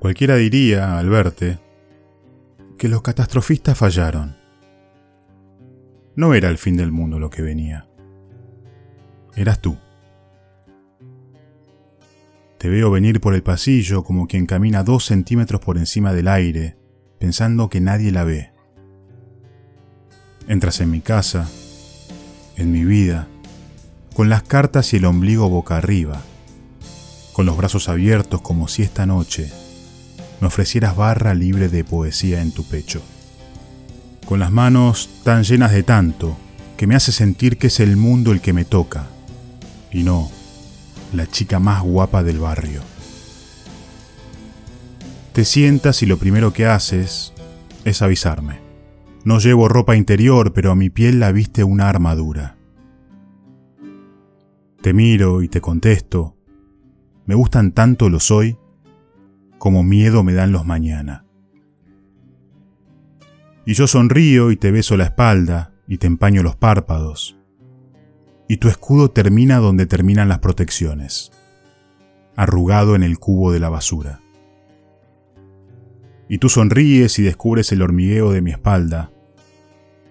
Cualquiera diría, al verte, que los catastrofistas fallaron. No era el fin del mundo lo que venía. Eras tú. Te veo venir por el pasillo como quien camina dos centímetros por encima del aire, pensando que nadie la ve. Entras en mi casa, en mi vida, con las cartas y el ombligo boca arriba, con los brazos abiertos como si esta noche me ofrecieras barra libre de poesía en tu pecho, con las manos tan llenas de tanto que me hace sentir que es el mundo el que me toca, y no la chica más guapa del barrio. Te sientas y lo primero que haces es avisarme. No llevo ropa interior, pero a mi piel la viste una armadura. Te miro y te contesto. Me gustan tanto los hoy como miedo me dan los mañana. Y yo sonrío y te beso la espalda y te empaño los párpados. Y tu escudo termina donde terminan las protecciones, arrugado en el cubo de la basura. Y tú sonríes y descubres el hormigueo de mi espalda,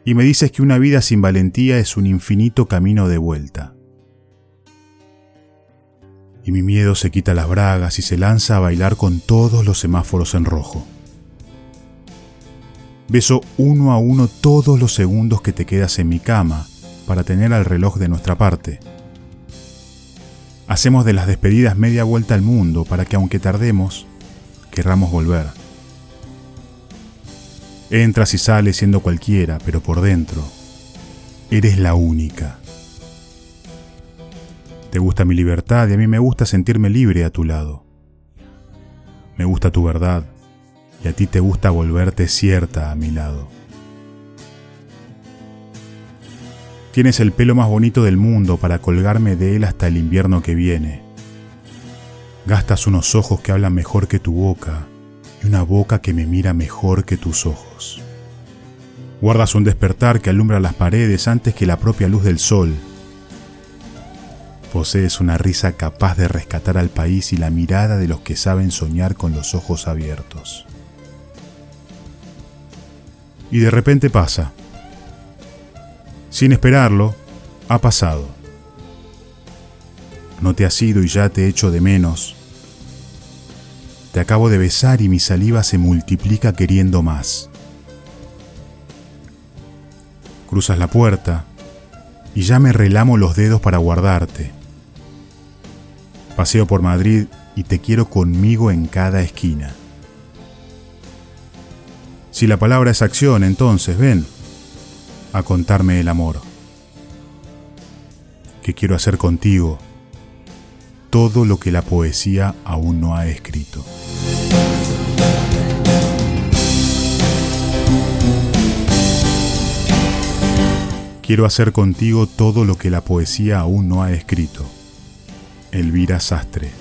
y me dices que una vida sin valentía es un infinito camino de vuelta y mi miedo se quita las bragas y se lanza a bailar con todos los semáforos en rojo. Beso uno a uno todos los segundos que te quedas en mi cama para tener al reloj de nuestra parte. Hacemos de las despedidas media vuelta al mundo para que aunque tardemos, querramos volver. Entras y sales siendo cualquiera, pero por dentro, eres la única. Gusta mi libertad y a mí me gusta sentirme libre a tu lado. Me gusta tu verdad y a ti te gusta volverte cierta a mi lado. Tienes el pelo más bonito del mundo para colgarme de él hasta el invierno que viene. Gastas unos ojos que hablan mejor que tu boca y una boca que me mira mejor que tus ojos. Guardas un despertar que alumbra las paredes antes que la propia luz del sol Posees una risa capaz de rescatar al país y la mirada de los que saben soñar con los ojos abiertos. Y de repente pasa. Sin esperarlo, ha pasado. No te has ido y ya te echo de menos. Te acabo de besar y mi saliva se multiplica queriendo más. Cruzas la puerta y ya me relamo los dedos para guardarte. Paseo por Madrid y te quiero conmigo en cada esquina. Si la palabra es acción, entonces ven a contarme el amor. Que quiero hacer contigo todo lo que la poesía aún no ha escrito. Quiero hacer contigo todo lo que la poesía aún no ha escrito. Elvira Sastre.